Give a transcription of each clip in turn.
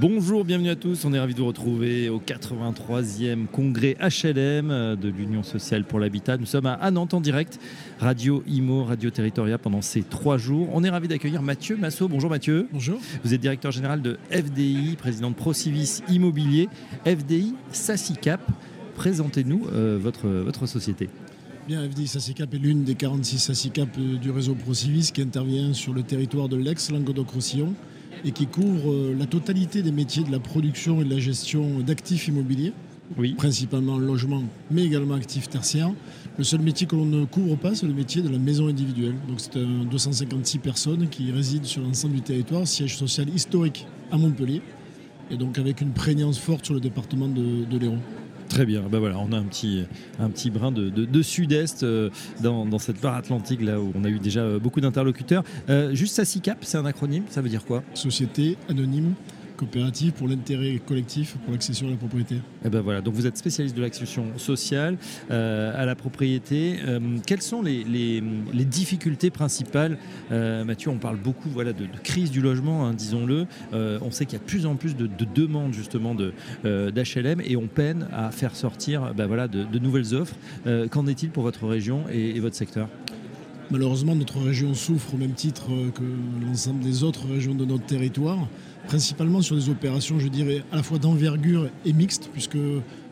Bonjour, bienvenue à tous. On est ravis de vous retrouver au 83e congrès HLM de l'Union sociale pour l'habitat. Nous sommes à Nantes en direct, Radio IMO, Radio Territoria pendant ces trois jours. On est ravis d'accueillir Mathieu Massot. Bonjour Mathieu. Bonjour. Vous êtes directeur général de FDI, président de Procivis Immobilier. FDI Sassicap, présentez-nous euh, votre, votre société. Bien, FDI Sassicap est l'une des 46 Sassicap euh, du réseau Procivis qui intervient sur le territoire de l'ex-Languedoc-Roussillon et qui couvre euh, la totalité des métiers de la production et de la gestion d'actifs immobiliers, Oui. principalement logement, mais également actifs tertiaires. Le seul métier que l'on ne couvre pas, c'est le métier de la maison individuelle. Donc c'est un 256 personnes qui résident sur l'ensemble du territoire, siège social historique à Montpellier, et donc avec une prégnance forte sur le département de, de l'Hérault. Très bien. Voilà, on a un petit, brin de, de- de sud-est euh, dans, cette part atlantique là où on a eu déjà euh, beaucoup d'interlocuteurs. Euh, juste Sassicap, c'est un acronyme, ça veut dire quoi? Société anonyme coopérative pour l'intérêt collectif pour l'accession à la propriété. Eh ben voilà, donc vous êtes spécialiste de l'accession sociale euh, à la propriété. Euh, quelles sont les, les- les difficultés principales Euh, Mathieu, on parle beaucoup voilà, de, de crise du logement, hein, disons-le. On sait qu'il y a de plus en plus de, de demandes justement de, d'HLM et on peine à faire sortir ben voilà, de, nouvelles offres. Qu'en est-il pour votre région et, et votre secteur? Malheureusement, notre région souffre au même titre que l'ensemble des autres régions de notre territoire, principalement sur des opérations, je dirais, à la fois d'envergure et mixte, puisque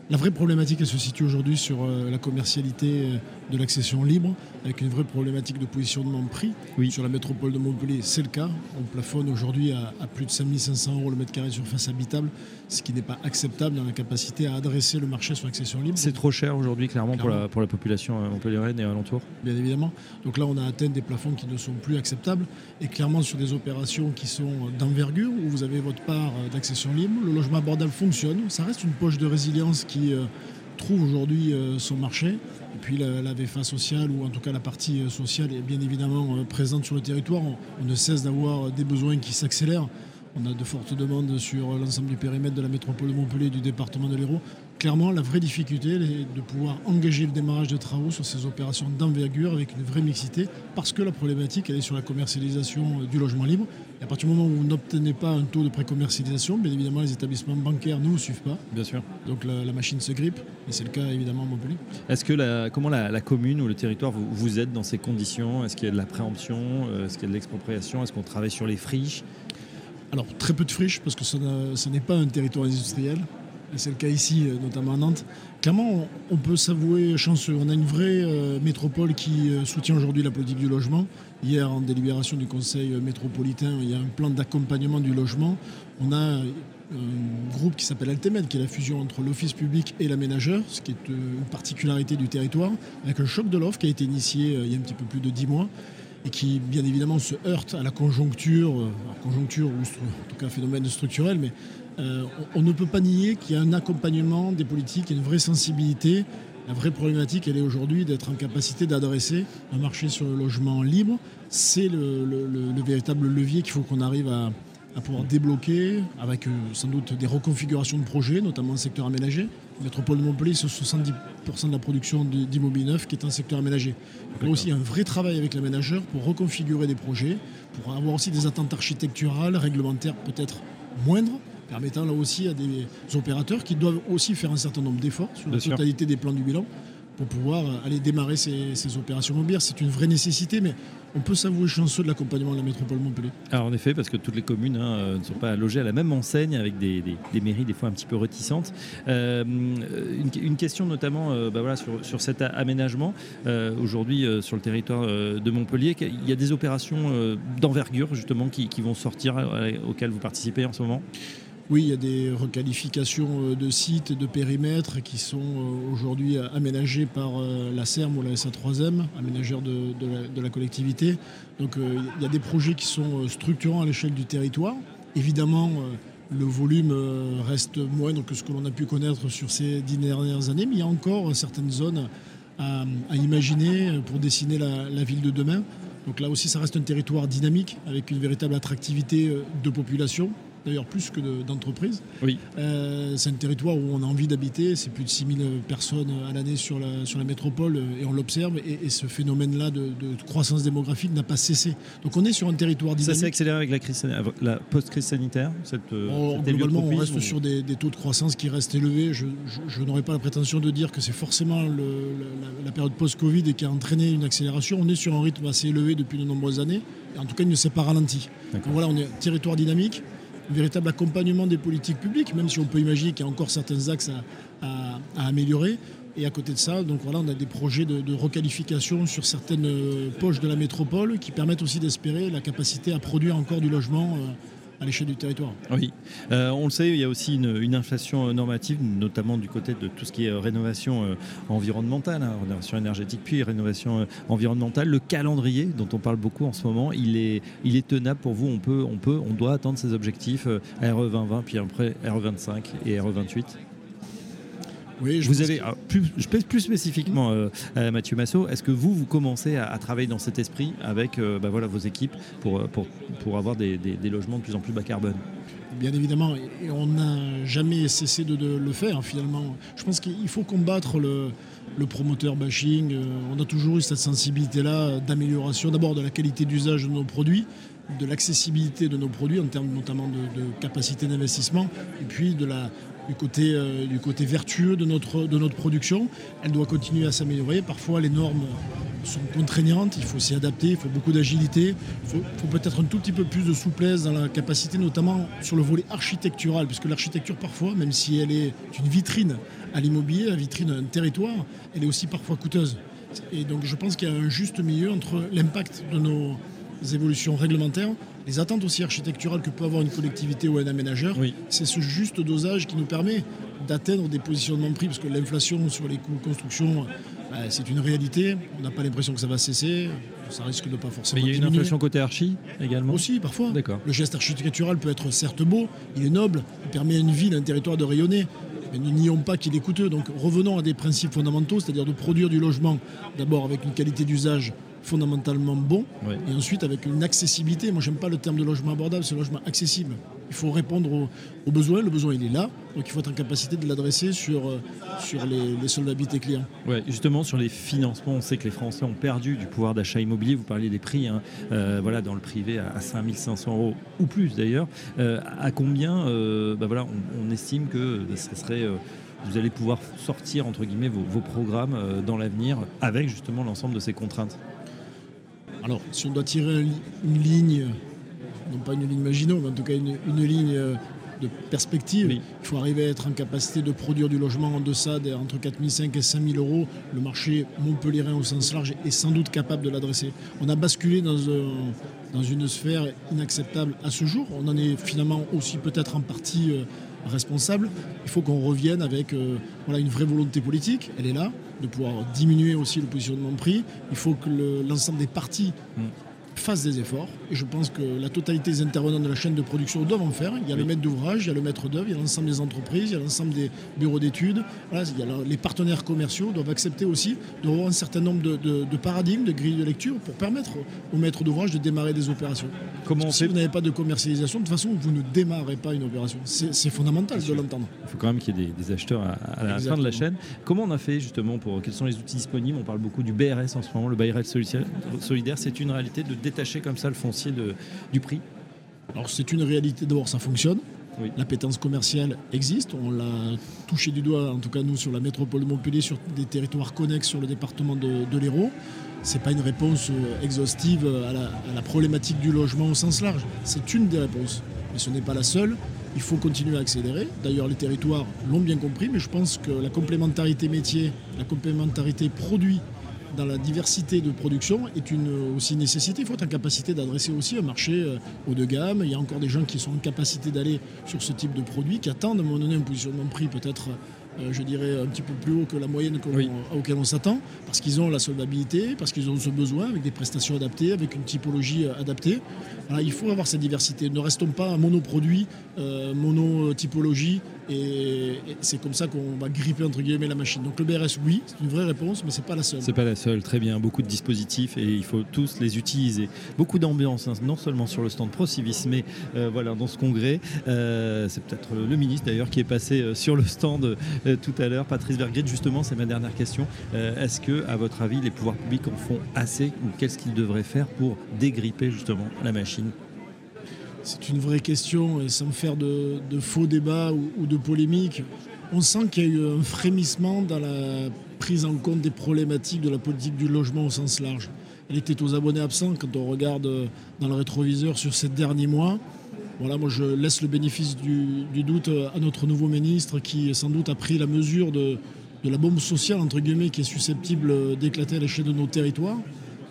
la vraie problématique, elle se situe aujourd'hui sur euh, la commercialité euh, de l'accession libre, avec une vraie problématique de positionnement de prix. Oui. Sur la métropole de Montpellier, c'est le cas. On plafonne aujourd'hui à, à plus de 5500 euros le mètre carré de surface habitable, ce qui n'est pas acceptable dans la capacité à adresser le marché sur l'accession libre. C'est trop cher aujourd'hui, clairement, pour la, Clairement. pour la population euh, montpelliéraine et alentour. bien évidemment. Donc là, on a atteint des plafonds qui ne sont plus acceptables. Et clairement, sur des opérations qui sont d'envergure, où vous avez votre part euh, d'accession libre, le logement abordable fonctionne. Ça reste une poche de résilience qui euh, trouve aujourd'hui euh, son marché. Et puis la, VFA sociale, ou en tout cas la partie euh, sociale, est bien évidemment euh, présente sur le territoire. On, ne cesse d'avoir des besoins qui s'accélèrent. On a de fortes demandes sur l'ensemble du périmètre de la métropole de Montpellier et du département de l'Hérault. Clairement, la vraie difficulté est de pouvoir engager le démarrage de travaux sur ces opérations d'envergure avec une vraie mixité, parce que la problématique, elle est sur la commercialisation euh, du logement libre. Et à partir du moment où vous n'obtenez pas un taux de précommercialisation, bien évidemment, les établissements bancaires ne vous suivent pas. Bien sûr. Donc la, la machine se grippe, et c'est le cas évidemment à Montpellier. Est-ce que la, comment la, la commune ou le territoire vous, vous aide dans ces conditions? Est-ce qu'il y a de la préemption? Euh, Est-ce qu'il y a de l'expropriation? Est-ce qu'on travaille sur les friches? Alors très peu de friches parce que ça n'est pas un territoire industriel. C'est le cas ici, euh, notamment à Nantes. Clairement, on, peut s'avouer chanceux. On a une vraie euh, métropole qui euh, soutient aujourd'hui la politique du logement. Hier, en délibération du Conseil métropolitain, il y a un plan d'accompagnement du logement. On a un groupe qui s'appelle Altemed, qui est la fusion entre l'office public et l'aménageur, ce qui est une particularité du territoire, avec un choc de l'offre qui a été initié il y a un petit peu plus de dix mois et qui bien évidemment se heurte à la conjoncture, conjoncture ou en tout cas phénomène structurel, mais euh, on, ne peut pas nier qu'il y a un accompagnement des politiques une vraie sensibilité. La vraie problématique, elle est aujourd'hui d'être en capacité d'adresser un marché sur le logement libre. C'est le, le- le- le véritable levier qu'il faut qu'on arrive à, pouvoir débloquer avec euh, sans doute des reconfigurations de projets, notamment le secteur aménagé. La métropole de Montpellier, c'est 70% de la production d'immobilier neuf qui est un secteur aménagé. Aussi, il y a un vrai travail avec l'aménageur pour reconfigurer des projets, pour avoir aussi des attentes architecturales, réglementaires peut-être moindres, permettant là aussi à des opérateurs qui doivent aussi faire un certain nombre d'efforts sur la sûr. totalité des plans du bilan pour pouvoir euh, aller démarrer ces, ces opérations immobilières. C'est une vraie nécessité, mais on peut s'avouer chanceux de l'accompagnement de la métropole Montpellier. Alors en effet, parce que toutes les communes hein, euh, ne sont pas logées à la même enseigne, avec des, des- des mairies des fois un petit peu réticentes. Euh, une, une question notamment euh, bah voilà, sur, sur cet aménagement. Euh, Aujourd'hui, sur le territoire de Montpellier, il y a des opérations d'envergure justement qui, qui vont sortir, auxquelles vous participez en ce moment? Oui, il y a des requalifications euh, de sites de périmètres qui sont euh, aujourd'hui euh, aménagés par la CERM ou la SA3M, aménageurs de, la, collectivité. Donc il y a des projets qui sont structurants à l'échelle du territoire. Évidemment, le volume reste moindre que ce que l'on a pu connaître sur ces dix dernières années, mais il y a encore certaines zones à, imaginer pour dessiner la, ville de demain. Donc là aussi, ça reste un territoire dynamique avec une véritable attractivité de population. D'ailleurs plus que d'entreprises. oui. Euh, c'est un territoire où on a envie d'habiter, c'est plus de 6000 personnes à l'année sur la, sur la métropole et on l'observe et, et ce phénomène-là de, de croissance démographique n'a pas cessé. Donc on est sur un territoire Ça dynamique. s'est accéléré avec la, crise, sanitaire- la post-crise sanitaire cette, euh, c'était le lieu globalement, on reste ou- sur des, des taux de croissance qui restent élevés. Je, je- je n'aurais pas la prétention de dire que c'est forcément le- la, la période post-Covid et qui a entraîné une accélération. On est sur un rythme assez élevé depuis de nombreuses années. Et en tout cas, il ne s'est pas ralenti. Donc voilà, on est un territoire dynamique, un véritable accompagnement des politiques publiques, même si on peut imaginer qu'il y a encore certains axes à, améliorer. Et à côté de ça, donc voilà, on a des projets de, de requalification sur certaines euh, poches de la métropole qui permettent aussi d'espérer la capacité à produire encore du logement euh, à l'échelle du territoire. Oui, Euh, on le sait, il y a aussi une, inflation euh, normative, notamment du côté de tout ce qui est euh, rénovation environnementale, hein, rénovation énergétique, puis rénovation environnementale. Le calendrier, dont on parle beaucoup en ce moment, il est, tenable pour vous. On peut, on peut, on doit atteindre ces objectifs RE 2020, puis après RE 25 et RE 28. Oui, je Vous avez, alors, plus, je pèse plus spécifiquement euh, à Mathieu Massot, est-ce que vous, vous commencez à, à travailler dans cet esprit avec euh, bah, voilà, vos équipes pour, euh, pour, pour avoir des, des- des logements de plus en plus bas carbone? Bien évidemment, et on n'a jamais cessé de, de le faire finalement. Je pense qu'il faut combattre le, le promoteur bashing. Euh, On a toujours eu cette sensibilité-là d'amélioration d'abord de la qualité d'usage de nos produits, de l'accessibilité de nos produits en termes notamment de, de capacité d'investissement, et puis de la, du, côté, euh, du côté vertueux de notre, de notre production. Elle doit continuer à s'améliorer. Parfois les normes sont contraignantes, il faut s'y adapter, il faut beaucoup d'agilité, il faut, faut peut-être un tout petit peu plus de souplesse dans la capacité, notamment sur le volet architectural, puisque l'architecture parfois, même si elle est une vitrine à l'immobilier, la vitrine d'un territoire, elle est aussi parfois coûteuse. Et donc je pense qu'il y a un juste milieu entre l'impact de nos évolutions réglementaires, les attentes aussi architecturales que peut avoir une collectivité ou un aménageur, Oui. c'est ce juste dosage qui nous permet d'atteindre des positionnements de prix, parce que l'inflation sur les coûts de construction, bah, c'est une réalité. On n'a pas l'impression que ça va cesser. Ça risque de pas Mais forcément il y a une diminuer. inflation côté archi également Aussi, parfois. D'accord. Le geste architectural peut être certes beau, il est noble, il permet à une ville, à un territoire de rayonner. Mais ne nions pas qu'il est coûteux. Donc revenons à des principes fondamentaux, c'est-à-dire de produire du logement d'abord avec une qualité d'usage fondamentalement bon, Oui. et ensuite avec une accessibilité. Moi, j'aime pas le terme de logement abordable, c'est logement accessible. Il faut répondre aux, aux besoins. Le besoin, il est là. Donc il faut être en capacité de l'adresser sur, euh, sur les, les solvabilités clients. Ouais, justement sur les financements, on sait que les Français ont perdu du pouvoir d'achat immobilier. Vous parliez des prix, hein, euh, voilà, dans le privé à 5500 euros ou plus d'ailleurs. Euh, à combien, euh, bah voilà, on, on estime que ça serait, vous allez pouvoir sortir entre guillemets vos, vos programmes dans l'avenir avec justement l'ensemble de ces contraintes? Alors, si on doit tirer une ligne, non pas une ligne Maginot, mais en tout cas une, une ligne euh, de perspective, Oui. il faut arriver à être en capacité de produire du logement en deçà de, entre 4500 et 5000 euros. Le marché montpelliérain au sens large est sans doute capable de l'adresser. On a basculé dans, un- dans une sphère inacceptable à ce jour. On en est finalement aussi peut-être en partie euh, responsable. Il faut qu'on revienne avec euh, une vraie volonté politique. Elle est là, de pouvoir diminuer aussi le positionnement de prix. Il faut que le- l'ensemble des parties Mm. Fassent des efforts. Et je pense que la totalité des intervenants de la chaîne de production doivent en faire. Il y a Oui. le maître d'ouvrage, il y a le maître d'œuvre, il y a l'ensemble des entreprises, il y a l'ensemble des bureaux d'études. Voilà, il y a la- les partenaires commerciaux doivent accepter aussi de revoir un certain nombre de, de- de paradigmes, de grilles de lecture pour permettre aux maîtres d'ouvrage de démarrer des opérations. Comment on si fait vous n'avez pas de commercialisation, de toute façon, vous ne démarrez pas une opération. C'est fondamental de l'entendre. Il faut quand même qu'il y ait des, des acheteurs à, à la fin de la chaîne. Comment on a fait justement pour quels sont les outils disponibles? On parle beaucoup du BRS en ce moment, le solidaire. solidaire. C'est une réalité de détacher comme ça le foncier de- du prix. Alors c'est une réalité, d'abord ça fonctionne. Oui. L'appétence commerciale existe, on l'a touché du doigt, en tout cas nous sur la métropole de Montpellier, sur des territoires connexes sur le département de, de l'Hérault. Ce n'est pas une réponse euh, exhaustive à la, à la problématique du logement au sens large, c'est une des réponses. Mais ce n'est pas la seule, il faut continuer à accélérer. D'ailleurs les territoires l'ont bien compris, mais je pense que la complémentarité métier, la complémentarité produit dans la diversité de production est une aussi nécessité. Il faut être en capacité d'adresser aussi un marché euh, haut de gamme. Il y a encore des gens qui sont en capacité d'aller sur ce type de produit, qui attendent à un moment donné un positionnement de prix peut-être euh, je dirais, un petit peu plus haut que la moyenne auquel on s'attend, parce qu'ils ont la solvabilité, parce qu'ils ont ce besoin, avec des prestations adaptées, avec une typologie euh, adaptée. il faut avoir cette diversité. Ne restons pas monoproduit, euh, monotypologie, et, c'est comme ça qu'on va gripper entre guillemets la machine. Donc le BRS, oui, c'est une vraie réponse, mais c'est pas la seule. C'est pas la seule, très bien. Beaucoup de dispositifs et il faut tous les utiliser. Beaucoup d'ambiance, hein, non seulement sur le stand ProCivis, mais voilà dans ce congrès. c'est peut-être le ministre d'ailleurs qui est passé sur le stand euh, tout à l'heure. Patrice Vergrit, justement, c'est ma dernière question. Euh, est-ce que, à votre avis, les pouvoirs publics en font assez ou qu'est-ce qu'ils devraient faire pour dégripper justement la machine? C'est une vraie question et sans faire de, faux débats ou, de polémiques. On sent qu'il y a eu un frémissement dans la prise en compte des problématiques de la politique du logement au sens large. Elle était aux abonnés absents quand on regarde dans le rétroviseur sur ces derniers mois. Voilà, moi je laisse le bénéfice du, doute à notre nouveau ministre qui sans doute a pris la mesure de, la bombe sociale entre guillemets qui est susceptible d'éclater à l'échelle de nos territoires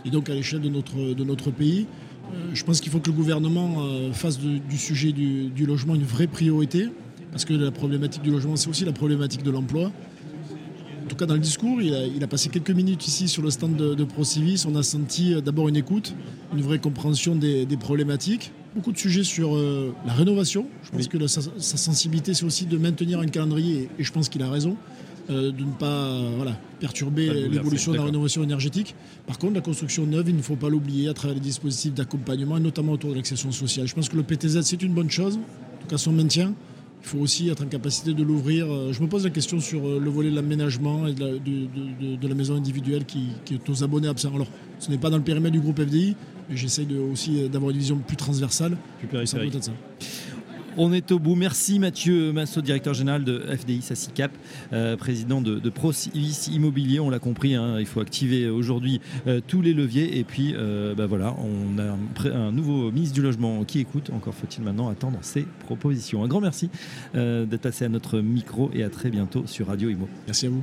et donc à l'échelle de notre pays. Je pense qu'il faut que le gouvernement euh, fasse du sujet du, logement une vraie priorité parce que la problématique du logement c'est aussi la problématique de l'emploi. En tout cas, dans le discours, il a, passé quelques minutes ici sur le stand de, ProCivis. On a senti euh, d'abord une écoute, une vraie compréhension des problématiques beaucoup de sujets sur euh, la rénovation. Je pense que sa, sensibilité, c'est aussi de maintenir un calendrier, et, je pense qu'il a raison, euh, de ne pas euh, voilà, perturber l'évolution de la rénovation énergétique. Par contre, la construction neuve, il ne faut pas l'oublier à travers les dispositifs d'accompagnement, notamment autour de l'accession sociale. Je pense que le PTZ, c'est une bonne chose, en tout cas son maintien. Il faut aussi être en capacité de l'ouvrir. Je me pose la question sur le volet de l'aménagement et de la, de, la, maison individuelle qui, qui, est aux abonnés absents. Alors, ce n'est pas dans le périmètre du groupe FDI, J'essaye aussi euh, d'avoir une vision plus transversale. On est au bout. Merci Mathieu Massot, directeur général de FDI SACICAP, euh, président de, de Immobilier. On l'a compris, hein, il faut activer aujourd'hui euh, tous les leviers. Et puis, bah voilà, on a un, nouveau ministre du Logement qui écoute. Encore faut-il maintenant attendre ses propositions. Un grand merci d'être passé à notre micro et à très bientôt sur Radio Imo. Merci à vous.